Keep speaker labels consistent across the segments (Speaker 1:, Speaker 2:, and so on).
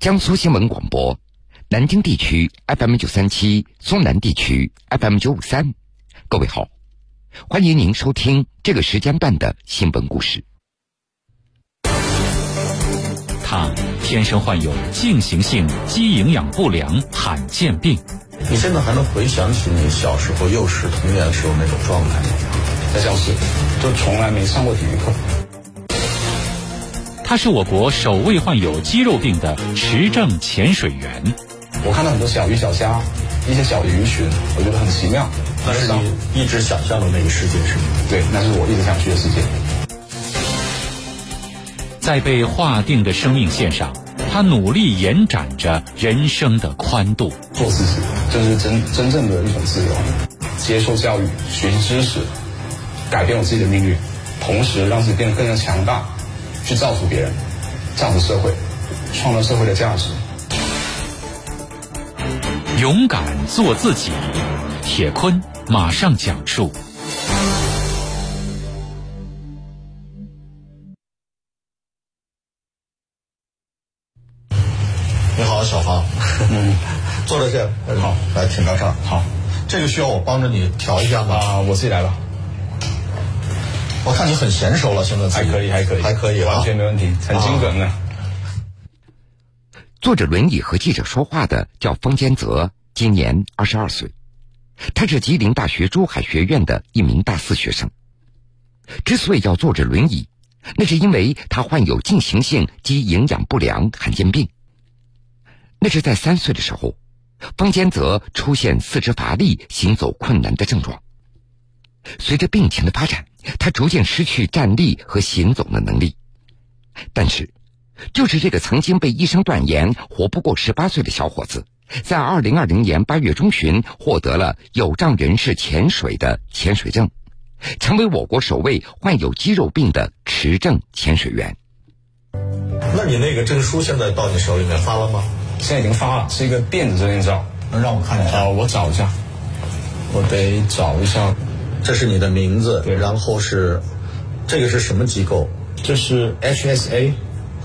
Speaker 1: 江苏新闻广播，南京地区 FM 九三七，苏南地区 FM 九五三。各位好，欢迎您收听这个时间段的新闻故事。
Speaker 2: 他天生患有进行性肌营养不良罕见病。
Speaker 3: 你现在还能回想起你小时候幼时童年时候那种状态吗？
Speaker 4: 在教室，就从来没上过体育课。
Speaker 2: 他是我国首位患有肌肉病的持证潜水员。
Speaker 4: 我看到很多小鱼小虾，一些小鱼群，我觉得很奇妙。
Speaker 3: 那是你一直想象的那个世界是吗？
Speaker 4: 对，那是我一直想去的世界。
Speaker 2: 在被划定的生命线上，他努力延展着人生的宽度。
Speaker 4: 做自己，这是真真正的一种自由。接受教育，学习知识，改变我自己的命运，同时让自己变得更加强大。去造福别人，造福社会，创造社会的价值。
Speaker 2: 勇敢做自己，铁坤马上讲述。
Speaker 3: 你好，小芳。嗯，坐在这。好，来，请到这儿。
Speaker 4: 好，
Speaker 3: 这个需要我帮着你调一下吗？
Speaker 4: 啊，我自己来吧。
Speaker 3: 我看你很娴熟了，现在
Speaker 4: 还可以，还可以，
Speaker 3: 还可以，
Speaker 4: 完全没问题，很精准的。
Speaker 1: 坐着轮椅和记者说话的叫方坚泽，今年二十二岁，他是吉林大学珠海学院的一名大四学生。之所以要坐着轮椅，那是因为他患有进行性及营养不良罕见病。那是在三岁的时候，方坚泽出现四肢乏力、行走困难的症状。随着病情的发展，他逐渐失去站立和行走的能力。但是，就是这个曾经被医生断言活不过十八岁的小伙子，在二零二零年八月中旬获得了有障人士潜水的潜水证，成为我国首位患有肌肉病的持证潜水员。
Speaker 3: 那你那个证书现在到你手里面发了吗？
Speaker 4: 现在已经发了，是一个电子证件照。
Speaker 3: 能让我看一下？
Speaker 4: 啊，我找一下，我得找一下。
Speaker 3: 这是你的名字，对，然后是，这个是什么机构？
Speaker 4: 这是 HSA，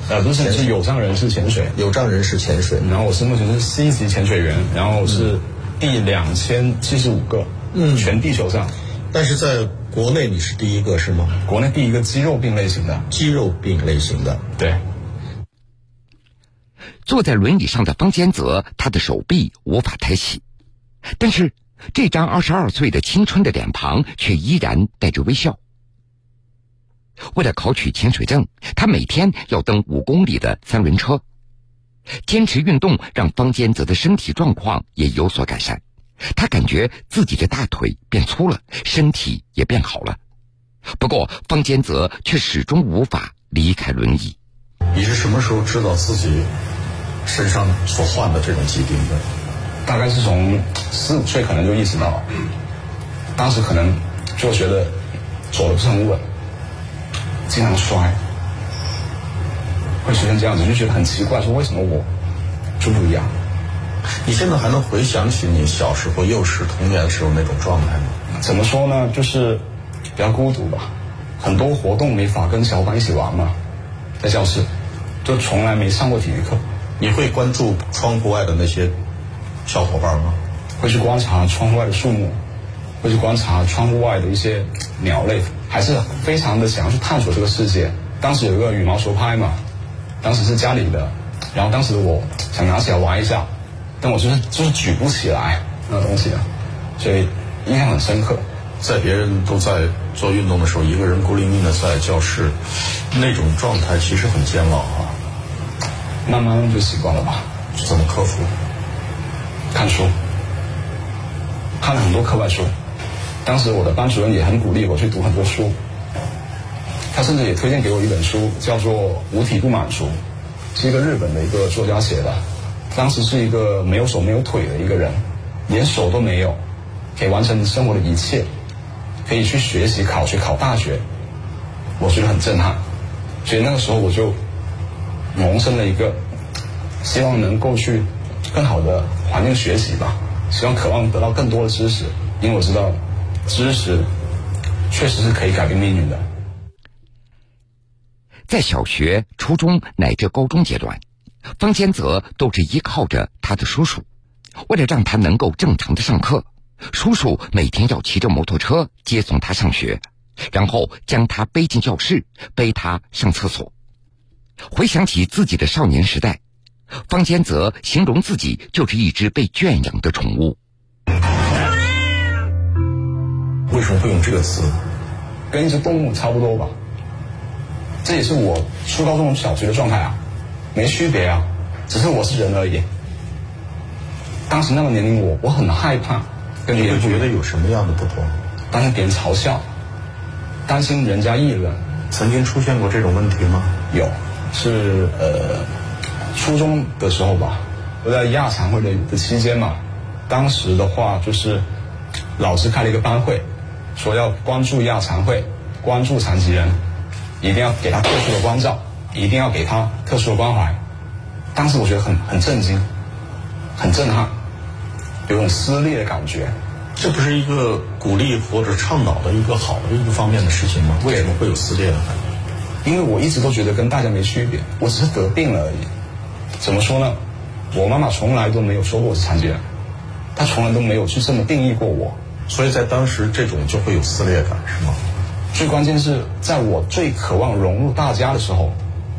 Speaker 4: 呃，不是，是有障人士潜水，
Speaker 3: 有障人士潜水。
Speaker 4: 然后我是目前是 C 级潜水员，然后是第两千七十五个，嗯，全地球上。
Speaker 3: 但是在国内你是第一个是吗？
Speaker 4: 国内第一个肌肉病类型的，
Speaker 3: 肌肉病类型的，
Speaker 4: 对。
Speaker 1: 坐在轮椅上的方坚泽，他的手臂无法抬起，但是。这张二十二岁的青春的脸庞却依然带着微笑。为了考取潜水证，他每天要蹬五公里的三轮车。坚持运动让方坚泽的身体状况也有所改善，他感觉自己的大腿变粗了，身体也变好了。不过，方坚泽却始终无法离开轮椅。
Speaker 3: 你是什么时候知道自己身上所患的这种疾病的？
Speaker 4: 大概是从四五岁可能就意识到，当时可能就觉得走的不是很稳，经常摔，会出现这样子，就觉得很奇怪，说为什么我就不一样？
Speaker 3: 你现在还能回想起你小时候幼时童年的时候那种状态吗？
Speaker 4: 怎么说呢？就是比较孤独吧，很多活动没法跟小伙伴一起玩嘛，在教室就从来没上过体育课。
Speaker 3: 你会关注窗户外的那些？小伙伴吗？
Speaker 4: 会去观察窗户外的树木，会去观察窗户外的一些鸟类，还是非常的想要去探索这个世界。当时有一个羽毛球拍嘛，当时是家里的，然后当时我想拿起来玩一下，但我就是就是举不起来那东西啊，所以印象很深刻。
Speaker 3: 在别人都在做运动的时候，一个人孤零零的在教室，那种状态其实很煎熬啊。
Speaker 4: 慢慢就习惯了吧？
Speaker 3: 怎么克服？
Speaker 4: 看书，看了很多课外书。当时我的班主任也很鼓励我去读很多书。他甚至也推荐给我一本书，叫做《无体不满足》，是一个日本的一个作家写的。当时是一个没有手没有腿的一个人，连手都没有，可以完成生活的一切，可以去学习、考学、考大学。我觉得很震撼，所以那个时候我就萌生了一个希望能够去。更好的环境学习吧，希望渴望得到更多的知识，因为我知道，知识确实是可以改变命运的。
Speaker 1: 在小学、初中乃至高中阶段，方坚泽都是依靠着他的叔叔。为了让他能够正常的上课，叔叔每天要骑着摩托车接送他上学，然后将他背进教室，背他上厕所。回想起自己的少年时代，方坚泽形容自己就是一只被圈养的宠物。
Speaker 3: 为什么会用这个词？
Speaker 4: 跟一只动物差不多吧。这也是我初高中小学的状态啊，没区别啊，只是我是人而已。当时那个年龄我我很害怕，跟别人
Speaker 3: 觉得有什么样的不同？
Speaker 4: 担心别人嘲笑，担心人家议论。
Speaker 3: 曾经出现过这种问题吗？
Speaker 4: 有，是呃初中的时候吧，我在亚残会的的期间嘛，当时的话就是老师开了一个班会，说要关注亚残会，关注残疾人，一定要给他特殊的关照，一定要给他特殊的关怀。当时我觉得很很震惊。很震撼，有种撕裂的感觉。
Speaker 3: 这不是一个鼓励或者倡导的一个好的一个方面的事情吗？为什么会有撕裂的感觉？
Speaker 4: 因为我一直都觉得跟大家没区别，我只是得病了而已。怎么说呢？我妈妈从来都没有说过我是残疾人，她从来都没有去这么定义过我。
Speaker 3: 所以在当时这种就会有撕裂感，是吗？
Speaker 4: 最关键是在我最渴望融入大家的时候，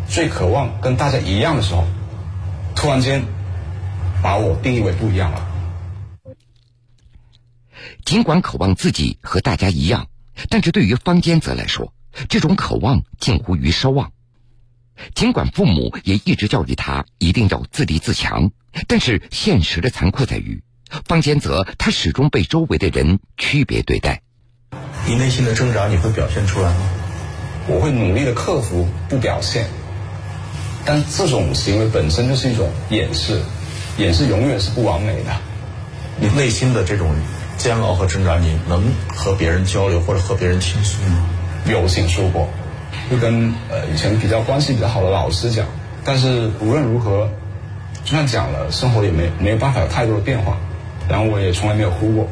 Speaker 4: 最渴望跟大家一样的时候，突然间。把我定义为不一样了。
Speaker 1: 尽管渴望自己和大家一样，但是对于方坚泽来说，这种渴望近乎于奢望。尽管父母也一直教育他一定要自立自强，但是现实的残酷在于，方坚泽他始终被周围的人区别对待。
Speaker 3: 你内心的挣扎你会表现出来吗？
Speaker 4: 我会努力的克服不表现，但这种行为本身就是一种掩饰。掩饰永远是不完美的，
Speaker 3: 你内心的这种煎熬和挣扎，你能和别人交流或者和别人倾诉吗？
Speaker 4: 有倾诉过，会跟呃以前比较关系比较好的老师讲，但是无论如何，就算讲了，生活也没没有办法有太多的变化，然后我也从来没有哭过。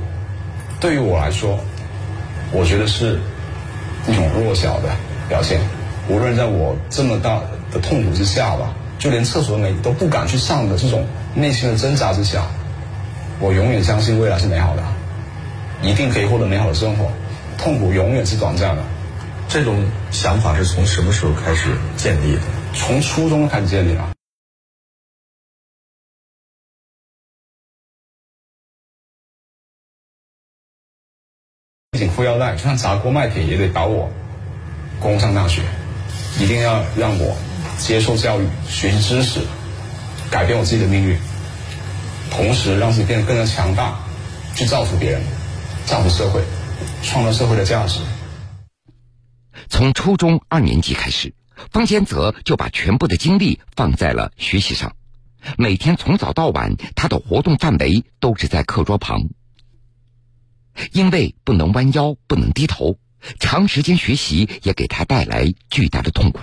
Speaker 4: 对于我来说，我觉得是一种弱小的表现，无论在我这么大的痛苦之下吧。就连厕所没都不敢去上的这种内心的挣扎之下，我永远相信未来是美好的，一定可以获得美好的生活，痛苦永远是短暂的。
Speaker 3: 这种想法是从什么时候开始建立的？
Speaker 4: 从初中开始建立了。紧裤腰带，就算砸锅卖铁也得把我供上大学，一定要让我。接受教育，学习知识，改变我自己的命运，同时让自己变得更加强大，去造福别人，造福社会，创造社会的价值。
Speaker 1: 从初中二年级开始，方坚泽就把全部的精力放在了学习上，每天从早到晚，他的活动范围都是在课桌旁。因为不能弯腰，不能低头，长时间学习也给他带来巨大的痛苦。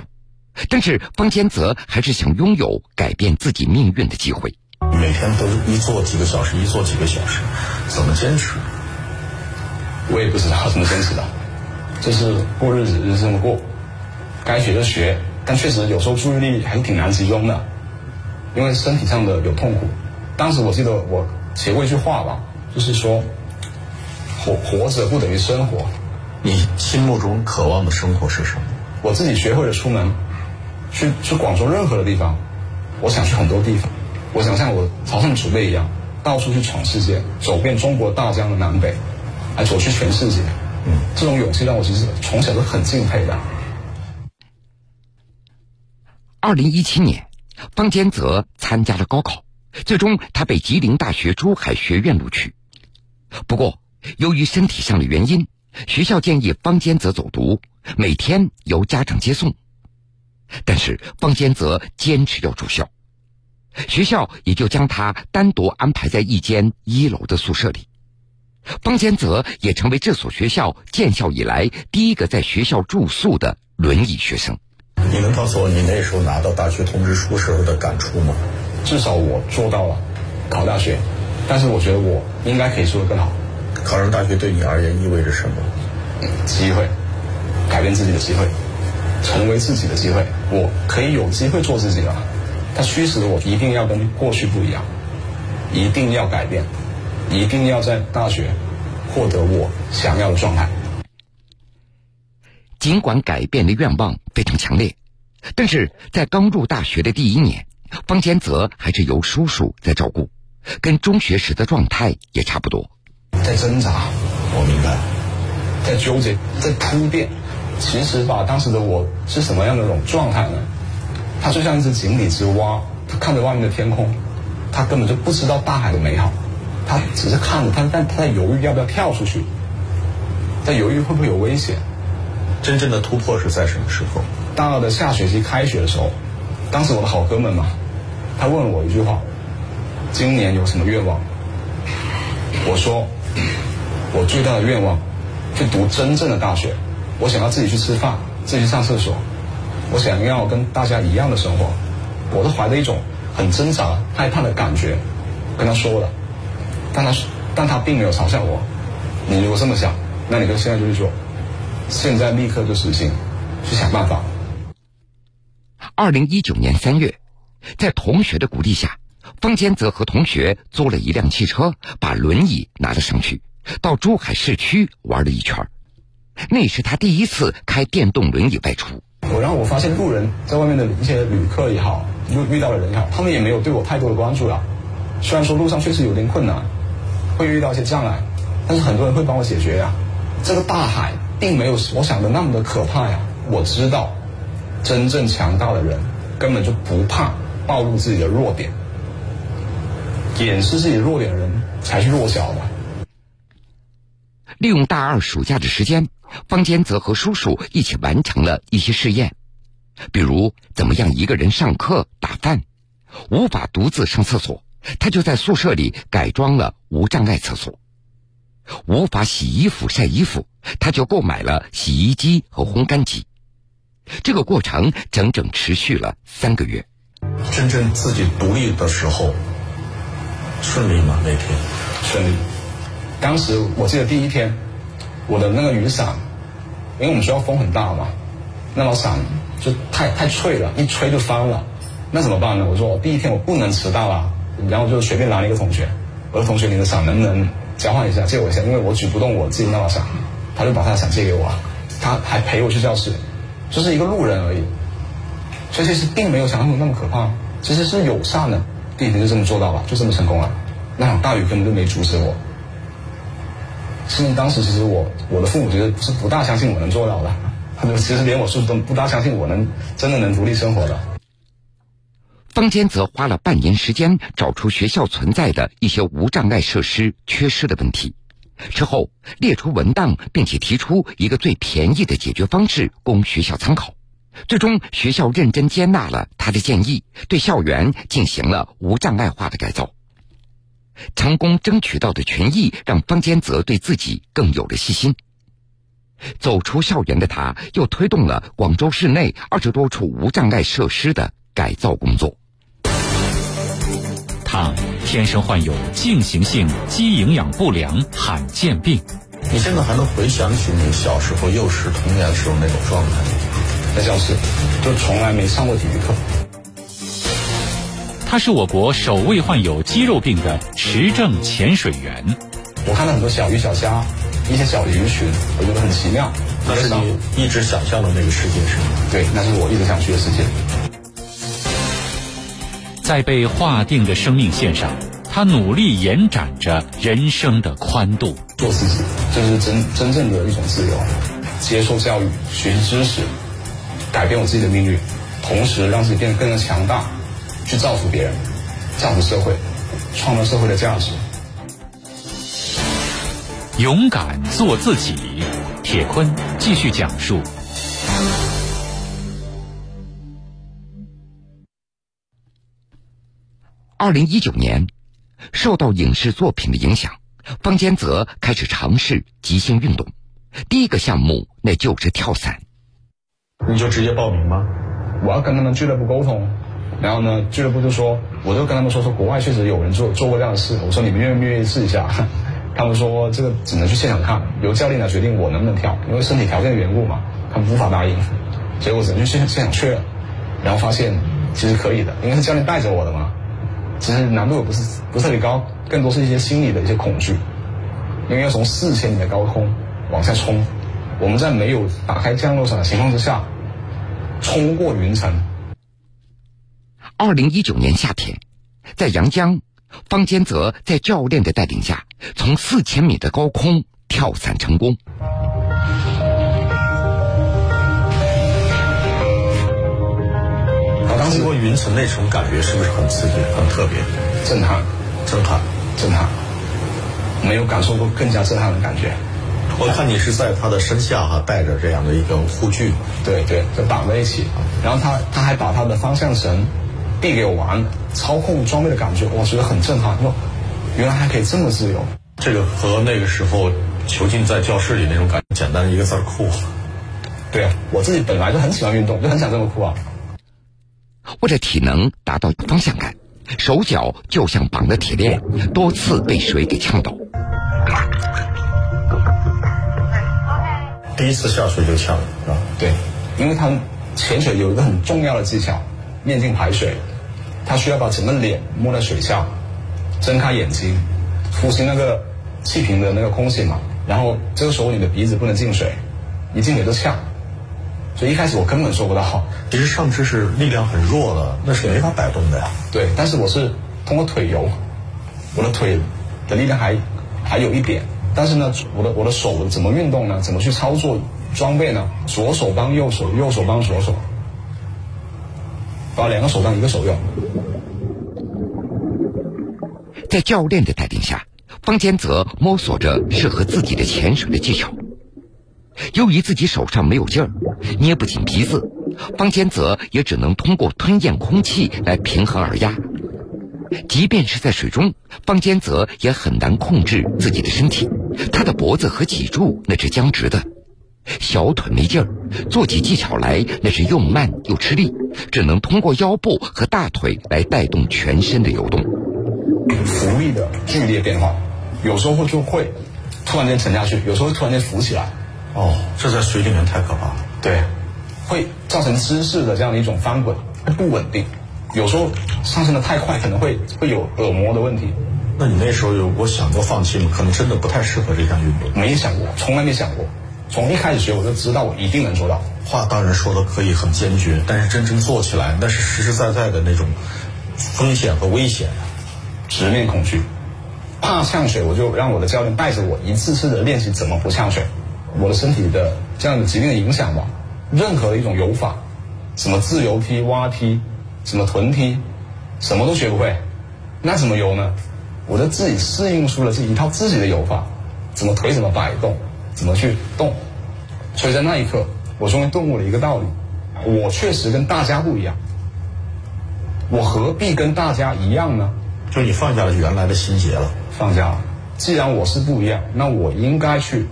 Speaker 1: 但是方坚泽还是想拥有改变自己命运的机会。
Speaker 3: 每天都一坐几个小时，一坐几个小时，怎么坚持？
Speaker 4: 我也不知道怎么坚持的，就是过日子就这么过，该学就学。但确实有时候注意力还是挺难集中的，因为身体上的有痛苦。当时我记得我写过一句话吧，就是说，活活着不等于生活。
Speaker 3: 你心目中渴望的生活是什么？
Speaker 4: 我自己学会了出门。去去广州任何的地方，我想去很多地方，我想像我朝圣祖辈一样，到处去闯世界，走遍中国大江的南北，还走去全世界。嗯，这种勇气让我其实从小都很敬佩的。
Speaker 1: 二零一七年，方坚泽参加了高考，最终他被吉林大学珠海学院录取。不过，由于身体上的原因，学校建议方坚泽走读，每天由家长接送。但是方坚泽坚持要住校，学校也就将他单独安排在一间一楼的宿舍里。方坚泽也成为这所学校建校以来第一个在学校住宿的轮椅学生。
Speaker 3: 你能告诉我你那时候拿到大学通知书时候的感触吗？
Speaker 4: 至少我做到了考大学，但是我觉得我应该可以做得更好。
Speaker 3: 考上大学对你而言意味着什么？
Speaker 4: 机会，改变自己的机会。成为自己的机会，我可以有机会做自己了。它驱使我一定要跟过去不一样，一定要改变，一定要在大学获得我想要的状态。
Speaker 1: 尽管改变的愿望非常强烈，但是在刚入大学的第一年，方坚泽还是由叔叔在照顾，跟中学时的状态也差不多。
Speaker 4: 在挣扎，我明白，在纠结，在铺垫。其实吧，当时的我是什么样的一种状态呢？他就像一只井底之蛙，他看着外面的天空，他根本就不知道大海的美好，他只是看着他，但他在犹豫要不要跳出去，在犹豫会不会有危险。
Speaker 3: 真正的突破是在什么时候？
Speaker 4: 大二的下学期开学的时候，当时我的好哥们嘛，他问了我一句话：“今年有什么愿望？”我说：“我最大的愿望，去读真正的大学。我想要自己去吃饭，自己去上厕所，我想要跟大家一样的生活。”我是怀着一种很挣扎、害怕的感觉跟他说了，但他但他并没有嘲笑我。你如果这么想，那你就现在就去做。现在立刻就实行，去想办法。
Speaker 1: 二零一九年三月，在同学的鼓励下，方坚泽和同学租了一辆汽车，把轮椅拿了上去，到珠海市区玩了一圈。那是他第一次开电动轮椅外出。
Speaker 4: 我然后我发现路人在外面的一些旅客也好，遇遇到的人也好，他们也没有对我太多的关注了。虽然说路上确实有点困难，会遇到一些障碍，但是很多人会帮我解决呀。这个大海。并没有我想的那么的可怕呀！我知道，真正强大的人根本就不怕暴露自己的弱点，掩饰自己弱点的人才是弱小的。
Speaker 1: 利用大二暑假的时间，方坚泽和叔叔一起完成了一些试验，比如怎么样一个人上课打饭，无法独自上厕所，他就在宿舍里改装了无障碍厕所。无法洗衣服、晒衣服，他就购买了洗衣机和烘干机。这个过程整整持续了三个月。
Speaker 3: 真正自己独立的时候，顺利吗？那天
Speaker 4: 顺利。当时我记得第一天，我的那个雨伞，因为我们学校风很大嘛，那把伞就太太脆了，一吹就翻了。那怎么办呢？我说第一天我不能迟到啊，然后就随便拦了一个同学，我说同学，你的伞能不能？交换一下，借我一下，因为我举不动我自己那把伞，他就把他的伞借给我，他还陪我去教室，就是一个路人而已，所以其实并没有想象中那么可怕，其实是友善的，第一天就这么做到了，就这么成功了，那场大雨根本就没阻止我，甚至当时其实我我的父母觉得是不大相信我能做到的，他们其实连我是都不大相信我能真的能独立生活的。
Speaker 1: 方坚则花了半年时间找出学校存在的一些无障碍设施缺失的问题，之后列出文档，并且提出一个最便宜的解决方式供学校参考。最终，学校认真接纳了他的建议，对校园进行了无障碍化的改造。成功争取到的权益让方坚泽对自己更有了信心。走出校园的他，又推动了广州市内二十多处无障碍设施的改造工作。
Speaker 2: 他天生患有进行性肌营养不良罕见病。
Speaker 3: 你现在还能回想起你小时候幼时童年时候那种状态？
Speaker 4: 在教室，就从来没上过体育课。
Speaker 2: 他是我国首位患有肌肉病的持证潜水员。
Speaker 4: 我看到很多小鱼小虾，一些小鱼群，我觉得很奇妙。
Speaker 3: 那是你一直想象的那个世界，是吗？
Speaker 4: 对，那是我一直想去的世界。
Speaker 2: 在被划定的生命线上，他努力延展着人生的宽度。
Speaker 4: 做自己，这是真真正的一种自由。接受教育，学习知识，改变我自己的命运，同时让自己变得更加强大，去造福别人，造福社会，创造社会的价值。
Speaker 2: 勇敢做自己，铁坤继续讲述。
Speaker 1: 二零一九年，受到影视作品的影响，方坚泽开始尝试即兴运动。第一个项目那就是跳伞。
Speaker 3: 你就直接报名吗？
Speaker 4: 我要跟他们俱乐部沟通，然后呢，俱乐部就说，我就跟他们说说，国外确实有人做做过这样的事。我说你们愿不愿意试一下？他们说这个只能去现场看，由教练来决定我能不能跳，因为身体条件的缘故嘛，他们无法答应。所以我只能去现现场确认，然后发现其实可以的，因为是教练带着我的嘛。其实难度也不是不是很高，更多是一些心理的一些恐惧，因为要从四千米的高空往下冲，我们在没有打开降落伞的情况之下，冲过云层。
Speaker 1: 二零一九年夏天，在阳江，方坚泽在教练的带领下，从四千米的高空跳伞成功。
Speaker 3: 经过云层那种感觉是不是很刺激、很特别、
Speaker 4: 震撼、
Speaker 3: 震撼、
Speaker 4: 震撼？没有感受过更加震撼的感觉。
Speaker 3: 我看你是在他的身下哈，带着这样的一个护具，
Speaker 4: 对对，就绑在一起。然后他他还把他的方向绳递给我玩，操控装备的感觉，我觉得很震撼。哟原来还可以这么自由。
Speaker 3: 这个和那个时候囚禁在教室里那种感觉，简单一个字儿酷。
Speaker 4: 对啊，我自己本来就很喜欢运动，就很想这么酷啊。
Speaker 1: 为了体能达到方向感，手脚就像绑了铁链，多次被水给呛到。
Speaker 3: 第一次下水就呛，是吧？
Speaker 4: 对，因为他潜水有一个很重要的技巧，面镜排水，他需要把整个脸摸在水下，睁开眼睛，呼吸那个气瓶的那个空气嘛，然后这个时候你的鼻子不能进水，一进水就呛。所以一开始我根本做不到。
Speaker 3: 其实上肢是力量很弱的，那是没法摆动的呀。
Speaker 4: 对，但是我是通过腿游，我的腿的力量还还有一点，但是呢，我的我的手怎么运动呢？怎么去操作装备呢？左手帮右手，右手帮左手，把两个手当一个手用。
Speaker 1: 在教练的带领下，方坚泽摸索着适合自己的潜水的技巧。由于自己手上没有劲儿，捏不紧鼻子，方坚泽也只能通过吞咽空气来平衡耳压。即便是在水中，方坚泽也很难控制自己的身体，他的脖子和脊柱那是僵直的，小腿没劲儿，做起技巧来那是又慢又吃力，只能通过腰部和大腿来带动全身的游动。
Speaker 4: 浮力的剧烈变化，有时候会就会突然间沉下去，有时候突然间浮起来。
Speaker 3: 哦，这在水里面太可怕了。
Speaker 4: 对，会造成姿势的这样的一种翻滚，不稳定。有时候上升的太快，可能会会有耳膜的问题。
Speaker 3: 那你那时候有我想过放弃吗？可能真的不太适合这项运动。
Speaker 4: 没想过，从来没想过。从一开始学我就知道我一定能做到。
Speaker 3: 话当然说的可以很坚决，但是真正做起来，那是实实在在的那种风险和危险。
Speaker 4: 直面恐惧，怕呛水，我就让我的教练带着我一次次的练习怎么不呛水。我的身体的这样的疾病的影响吧，任何的一种游法，什么自由踢、蛙踢，什么臀踢，什么都学不会，那怎么游呢？我就自己适应出了这一套自己的游法，怎么腿怎么摆动，怎么去动。所以在那一刻，我终于顿悟了一个道理：我确实跟大家不一样，我何必跟大家一样呢？
Speaker 3: 就你放下了原来的心结了，
Speaker 4: 放下了。既然我是不一样，那我应该去。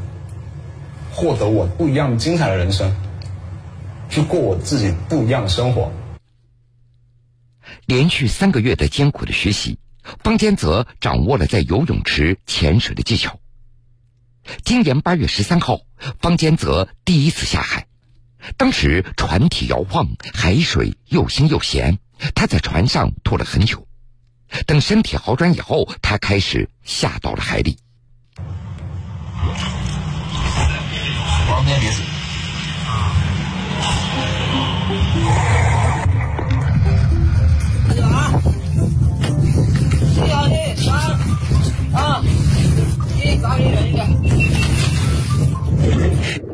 Speaker 4: 获得我不一样精彩的人生，去过我自己不一样的生活。
Speaker 1: 连续三个月的艰苦的学习，方坚泽掌握了在游泳池潜水的技巧。今年八月十三号，方坚泽第一次下海，当时船体摇晃，海水又腥又咸，他在船上吐了很久。等身体好转以后，他开始下到了海里。
Speaker 4: 旁边别死。啊！啊！远一点。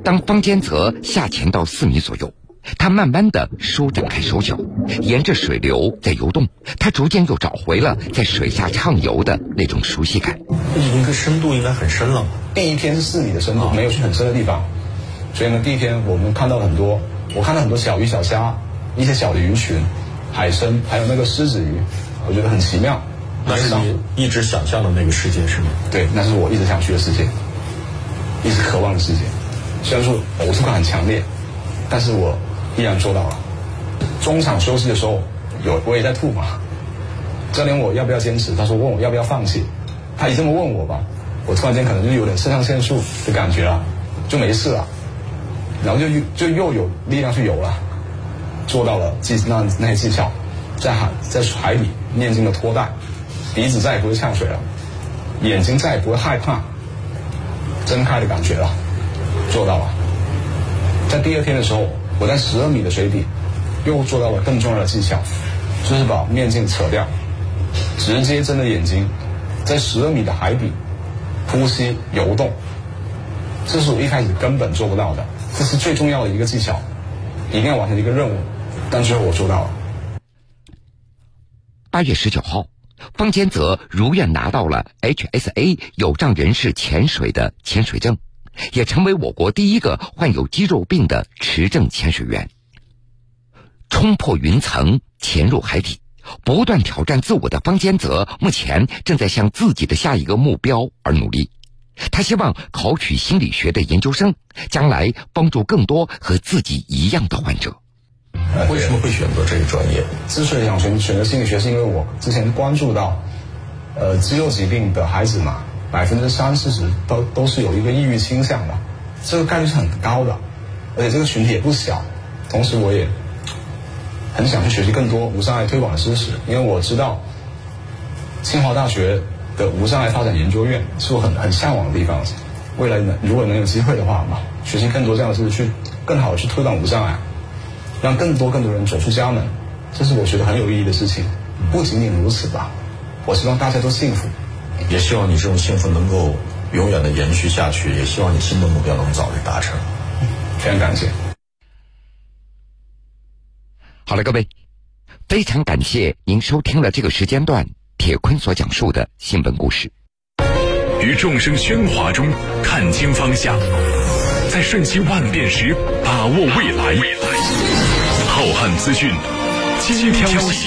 Speaker 1: 当方坚泽下潜到四米左右，他慢慢的舒展开手脚，沿着水流在游动。他逐渐又找回了在水下畅游的那种熟悉感。
Speaker 3: 应该深度应该很深了。
Speaker 4: 第一天是四米的深度，没有去很深的地方。所以呢，第一天我们看到很多，我看到很多小鱼小虾，一些小的鱼群，海参，还有那个狮子鱼，我觉得很奇妙。
Speaker 3: 那是你一直想象的那个世界是吗？
Speaker 4: 对，那是我一直想去的世界，一直渴望的世界。虽然说呕吐感很强烈，但是我依然做到了。中场休息的时候，有我也在吐嘛。教练问我要不要坚持，他说问我要不要放弃，他一这么问我吧，我突然间可能就有点肾上腺素的感觉了，就没事了。然后就又就又有力量去游了，做到了技那那些技巧，在海在海底念经的拖带，鼻子再也不会呛水了，眼睛再也不会害怕睁开的感觉了，做到了。在第二天的时候，我在十二米的水底又做到了更重要的技巧，就是把面镜扯掉，直接睁着眼睛，在十二米的海底呼吸游动。这是我一开始根本做不到的，这是最重要的一个技巧，一定要完成一个任务。但最后我做到了。
Speaker 1: 八月十九号，方坚泽如愿拿到了 HSA 有障人士潜水的潜水证，也成为我国第一个患有肌肉病的持证潜水员。冲破云层，潜入海底，不断挑战自我的方坚泽，目前正在向自己的下一个目标而努力。他希望考取心理学的研究生，将来帮助更多和自己一样的患者。
Speaker 3: 为什么会选择这个专业？
Speaker 4: 之所以想选选择心理学，是因为我之前关注到，呃，肌肉疾病的孩子嘛，百分之三四十都都是有一个抑郁倾向的，这个概率是很高的，而且这个群体也不小。同时，我也很想去学习更多无障碍推广的知识，因为我知道清华大学的无障碍发展研究院是我很很向往的地方。未来能如果能有机会的话嘛，学习更多这样的知识，去更好的去推广无障碍。让更多更多人走出家门，这是我觉得很有意义的事情。不仅仅如此吧，我希望大家都幸福，
Speaker 3: 也希望你这种幸福能够永远的延续下去，也希望你新的目标能早日达成。
Speaker 4: 非常感谢。
Speaker 1: 好了，各位，非常感谢您收听了这个时间段铁坤所讲述的新闻故事。
Speaker 5: 于众生喧哗中看清方向。在瞬息万变时把握未来，浩瀚资讯，精挑细选。